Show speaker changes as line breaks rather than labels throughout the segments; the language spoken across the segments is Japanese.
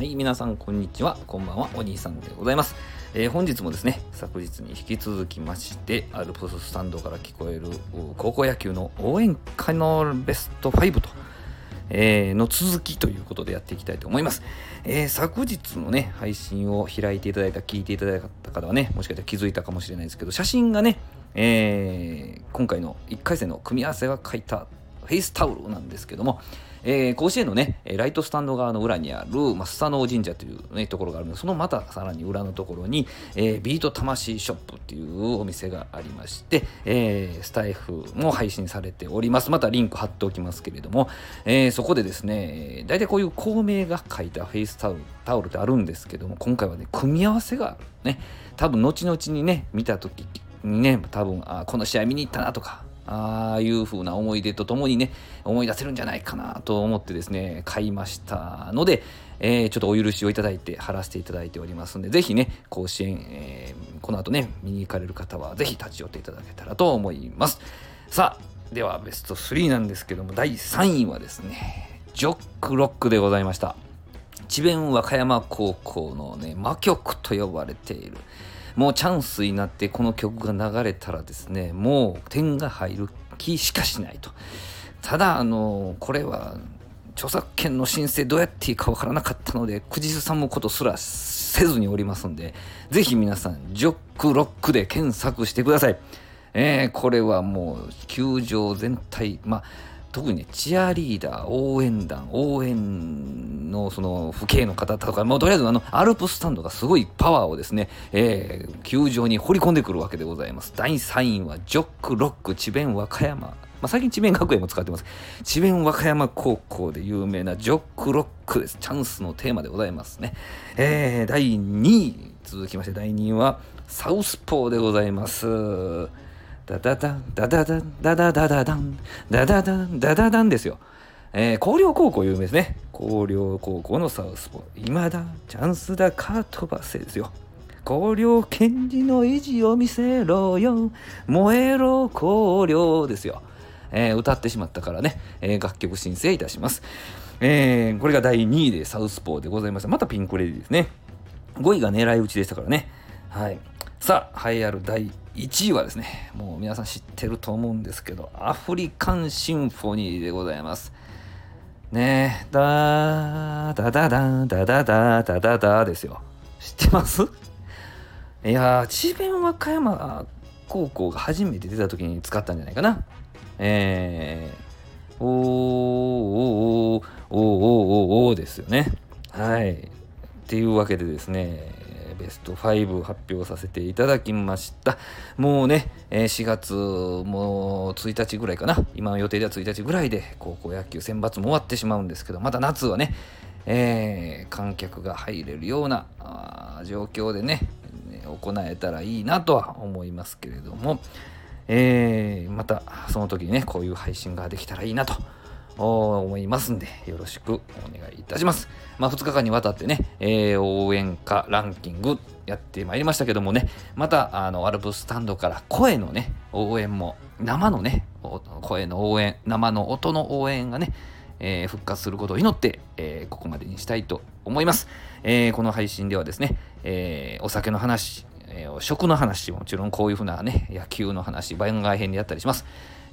はい、皆さんこんにちは。こんばんは。お兄さんでございます。えー本日もですね、昨日に引き続きまして、アルプススタンドから聞こえる高校野球の応援歌のベスト5と、えーの続きということでやっていきたいと思います。えー昨日のね、配信を開いていただいた、聞いていただいた方はね、もしかしたら気づいたかもしれないですけど、写真がね、えー今回の1回戦の組み合わせが書いたフェイスタオルなんですけども、えー甲子園のね、ライトスタンド側の裏にある、まあ、スサノオ神社という、ね、ところがあるんでそのまたさらに裏のところに、えービート魂ショップっていうお店がありまして、えースタイフも配信されております。またリンク貼っておきますけれども、えーそこでですね、大体こういう校名が書いたフェイスタオルタオルってあるんですけども、今回はね、組み合わせが。ね、多分後々にね、見た時にね、多分、あこの試合見に行ったなとか、ああいう風な思い出とともにね、思い出せるんじゃないかなと思ってですね、買いましたので、えーちょっとお許しをいただいて貼らせていただいておりますんで、ぜひね、甲子園、えーこの後ね、見に行かれる方は、ぜひ立ち寄っていただけたらと思います。さあ、ではベスト3なんですけども、第3位はですね、ジョックロックでございました。智弁和歌山高校のね魔曲と呼ばれているもうチャンスになってこの曲が流れたらですねもう点が入る気しかしないと。ただあのこれは著作権の申請どうやっていいかわからなかったので口ずさむことすらせずにおりますんでぜひ皆さんジョックロックで検索してください。えーこれはもう球場全体まあ特にねチアリーダー応援団応援のその父兄の方とかもうとりあえずあのアルプスタンドがすごいパワーをですね、えー球場に掘り込んでくるわけでございます第3位はジョックロック智弁和歌山まあ、最近智弁学園も使ってます。智弁和歌山高校で有名なジョックロックです。チャンスのテーマでございますね。えー、第2位、続きまして第2位はサウスポーでございます。ダダダン、ダダダン、ダダダダダン、ダダダン、ダダダンですよ。えー、広陵高校有名ですね。広陵高校のサウスポー。今だ、チャンスだ、カートバセですよ。広陵賢治の意地を見せろよ。燃えろ広陵ですよ。えー歌ってしまったからね、えー楽曲申請いたします。えーこれが第2位でサウスポーでございます。またピンクレディですね。5位が狙い撃ちでしたからね。はい。さあ、栄えある第1位はですね、もう皆さん知ってると思うんですけど、アフリカンシンフォニーでございます。ねえ、だー、だだだ、だだだ、だだだですよ。知ってます？いやー、智弁和歌山高校が初めて出た時に使ったんじゃないかな。えー、おー、おー、おー、おー、おー、おーですよね。はい。っていうわけでですね、ベスト5発表させていただきました。もうね、え4月もう1日ぐらいかな。今の予定では1日ぐらいで高校野球選抜も終わってしまうんですけど、また夏はね、えー観客が入れるような状況でね、ね行えたらいいなとは思いますけれども、えーまたその時にねこういう配信ができたらいいなと思いますんでよろしくお願いいたします。まあ2日間にわたってね、えー応援歌ランキングやってまいりましたけどもねまたあのアルプスタンドから声のね応援も生のね声の応援生の音の応援がねえー復活することを祈って、えーここまでにしたいと思います。えこの配信ではですね、えお酒の話、え食の話、もちろんこういうふうなね、野球の話、番外編でやったりします。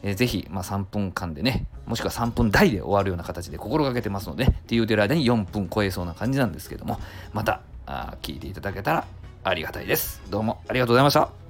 えーぜひ、まあ、3分間でね、もしくは3分台で終わるような形で心がけてますので、って言うてる間に4分超えそうな感じなんですけども、また、あ聞いていただけたらありがたいです。どうもありがとうございました。